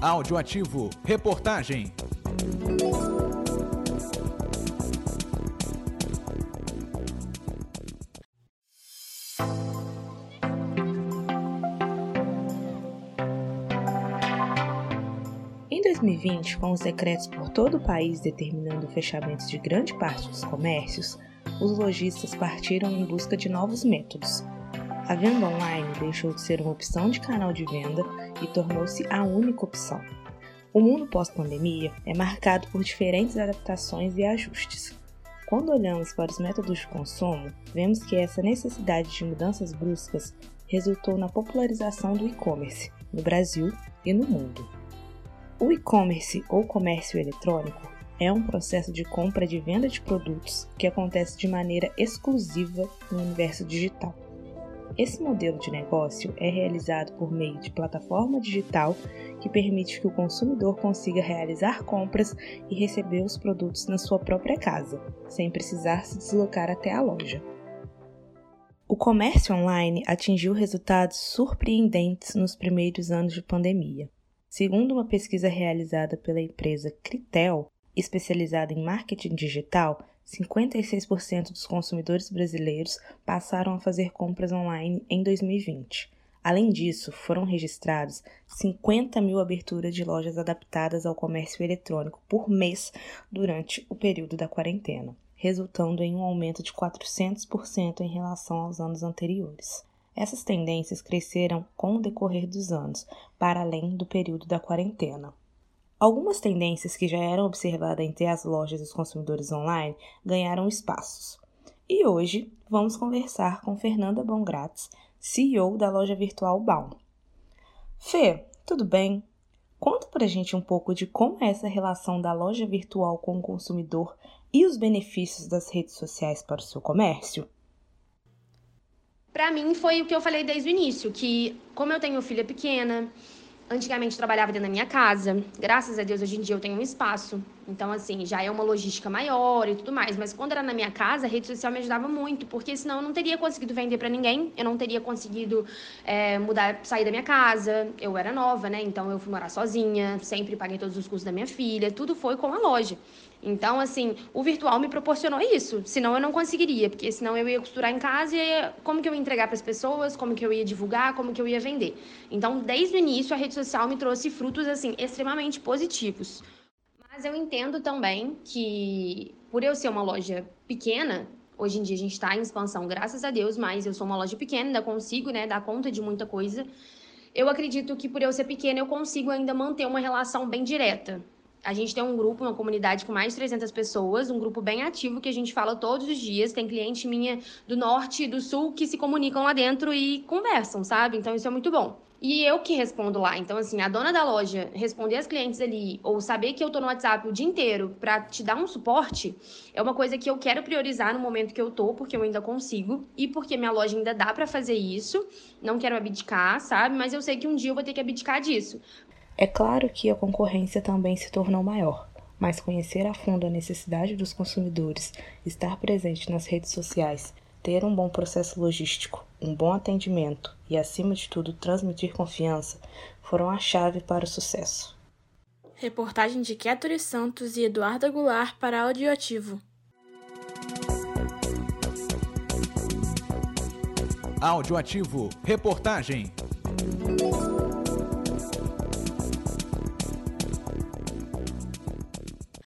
Audioativo. Reportagem. Em 2020, com os decretos por todo o país determinando o fechamento de grande parte dos comércios, os lojistas partiram em busca de novos métodos. A venda online deixou de ser uma opção de canal de venda e tornou-se a única opção. O mundo pós-pandemia é marcado por diferentes adaptações e ajustes. Quando olhamos para os métodos de consumo, vemos que essa necessidade de mudanças bruscas resultou na popularização do e-commerce no Brasil e no mundo. O e-commerce ou comércio eletrônico é um processo de compra e venda de produtos que acontece de maneira exclusiva no universo digital. Esse modelo de negócio é realizado por meio de plataforma digital que permite que o consumidor consiga realizar compras e receber os produtos na sua própria casa, sem precisar se deslocar até a loja. O comércio online atingiu resultados surpreendentes nos primeiros anos de pandemia. Segundo uma pesquisa realizada pela empresa Critel, especializada em marketing digital, 56% dos consumidores brasileiros passaram a fazer compras online em 2020. Além disso, foram registrados 50 mil aberturas de lojas adaptadas ao comércio eletrônico por mês durante o período da quarentena, resultando em um aumento de 400% em relação aos anos anteriores. Essas tendências cresceram com o decorrer dos anos, para além do período da quarentena. Algumas tendências que já eram observadas entre as lojas dos consumidores online ganharam espaços. E hoje vamos conversar com Fernanda Bongratz, CEO da loja virtual Baum. Fê, tudo bem? Conta pra gente um pouco de como é essa relação da loja virtual com o consumidor e os benefícios das redes sociais para o seu comércio. Para mim foi o que eu falei desde o início, que como eu tenho filha pequena, Antigamente trabalhava dentro da minha casa. Graças a Deus, hoje em dia eu tenho um espaço. Então, assim, já é uma logística maior e tudo mais. Mas quando era na minha casa, a rede social me ajudava muito, porque senão eu não teria conseguido vender para ninguém, eu não teria conseguido é, mudar, sair da minha casa. Eu era nova, né? Então eu fui morar sozinha, sempre paguei todos os custos da minha filha, tudo foi com a loja. Então, assim, o virtual me proporcionou isso. Senão eu não conseguiria, porque senão eu ia costurar em casa e como que eu ia entregar para as pessoas, como que eu ia divulgar, como que eu ia vender. Então, desde o início, a rede social me trouxe frutos, assim, extremamente positivos. Mas eu entendo também que, por eu ser uma loja pequena, hoje em dia a gente está em expansão, graças a Deus, mas eu sou uma loja pequena, ainda consigo, né, dar conta de muita coisa. Eu acredito que por eu ser pequena, eu consigo ainda manter uma relação bem direta a gente tem um grupo, uma comunidade com mais de 300 pessoas, um grupo bem ativo que a gente fala todos os dias. Tem cliente minha do norte e do sul que se comunicam lá dentro e conversam, sabe? Então isso é muito bom. E eu que respondo lá. Então, assim, a dona da loja responder as clientes ali, ou saber que eu tô no WhatsApp o dia inteiro para te dar um suporte, é uma coisa que eu quero priorizar no momento que eu tô, porque eu ainda consigo, e porque minha loja ainda dá para fazer isso. Não quero abdicar, sabe? Mas eu sei que um dia eu vou ter que abdicar disso. É claro que a concorrência também se tornou maior, mas conhecer a fundo a necessidade dos consumidores, estar presente nas redes sociais, ter um bom processo logístico, um bom atendimento e, acima de tudo, transmitir confiança foram a chave para o sucesso. Reportagem de Kéturi Santos e Eduardo Goulart para Audioativo. Audioativo. Reportagem.